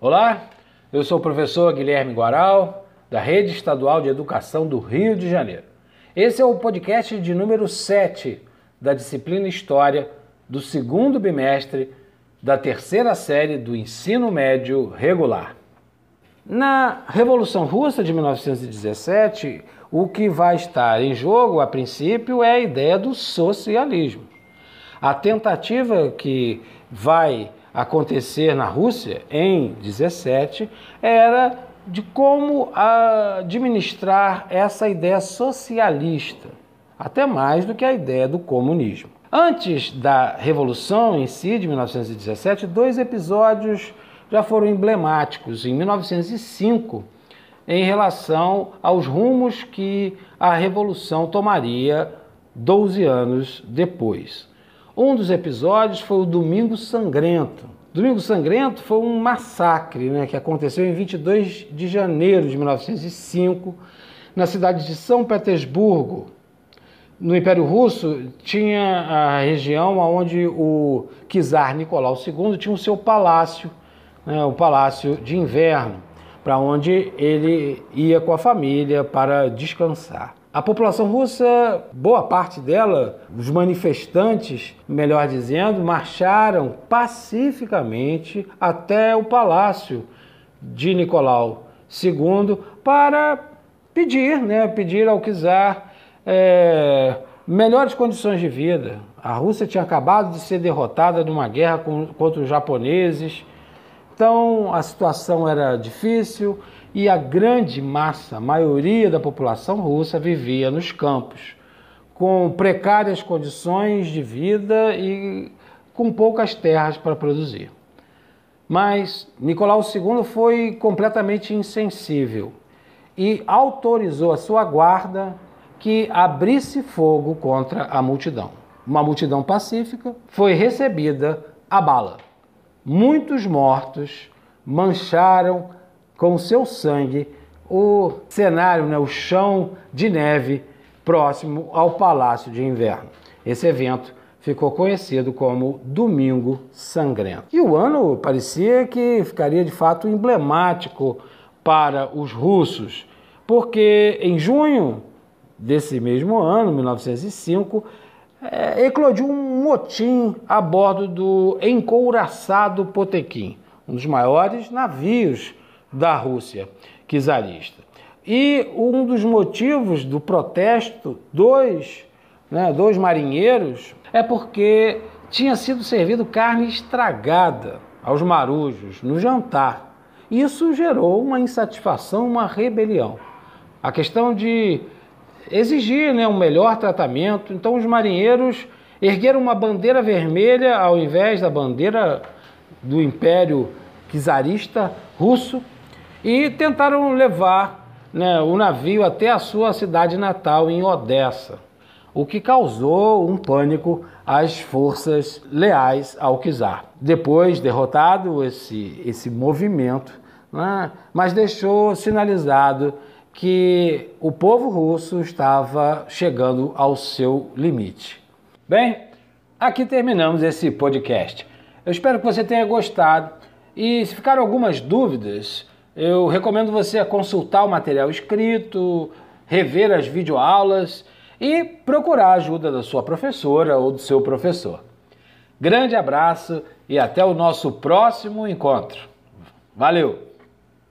Olá, eu sou o professor Guilherme Guaral, da Rede Estadual de Educação do Rio de Janeiro. Esse é o podcast de número 7 da disciplina História do segundo bimestre da terceira série do ensino médio regular. Na Revolução Russa de 1917, o que vai estar em jogo, a princípio, é a ideia do socialismo. A tentativa que vai acontecer na Rússia em 17 era de como administrar essa ideia socialista, até mais do que a ideia do comunismo. Antes da Revolução em si, de 1917, dois episódios já foram emblemáticos. Em 1905, em relação aos rumos que a Revolução tomaria 12 anos depois. Um dos episódios foi o Domingo Sangrento. Domingo Sangrento foi um massacre né, que aconteceu em 22 de janeiro de 1905, na cidade de São Petersburgo. No Império Russo tinha a região onde o czar Nicolau II tinha o seu palácio, né, o palácio de inverno, para onde ele ia com a família para descansar. A população russa, boa parte dela, os manifestantes, melhor dizendo, marcharam pacificamente até o palácio de Nicolau II para pedir, né, pedir ao czar é, melhores condições de vida. A Rússia tinha acabado de ser derrotada numa guerra contra os japoneses, então a situação era difícil e a grande massa, a maioria da população russa vivia nos campos, com precárias condições de vida e com poucas terras para produzir. Mas Nicolau II foi completamente insensível e autorizou a sua guarda que abrisse fogo contra a multidão. Uma multidão pacífica foi recebida a bala. Muitos mortos mancharam com seu sangue o cenário, né, o chão de neve próximo ao Palácio de Inverno. Esse evento ficou conhecido como Domingo Sangrento. E o ano parecia que ficaria de fato emblemático para os russos, porque em junho desse mesmo ano, 1905, é, eclodiu um motim a bordo do encouraçado Potequim, um dos maiores navios da Rússia czarista. E um dos motivos do protesto dos, né, dos marinheiros é porque tinha sido servido carne estragada aos marujos no jantar. Isso gerou uma insatisfação, uma rebelião. A questão de exigir né, um melhor tratamento. Então, os marinheiros ergueram uma bandeira vermelha ao invés da bandeira do Império czarista russo e tentaram levar né, o navio até a sua cidade natal, em Odessa, o que causou um pânico às forças leais ao czar. Depois, derrotado esse, esse movimento, né, mas deixou sinalizado que o povo russo estava chegando ao seu limite. Bem, aqui terminamos esse podcast. Eu espero que você tenha gostado e se ficaram algumas dúvidas, eu recomendo você consultar o material escrito, rever as videoaulas e procurar a ajuda da sua professora ou do seu professor. Grande abraço e até o nosso próximo encontro. Valeu!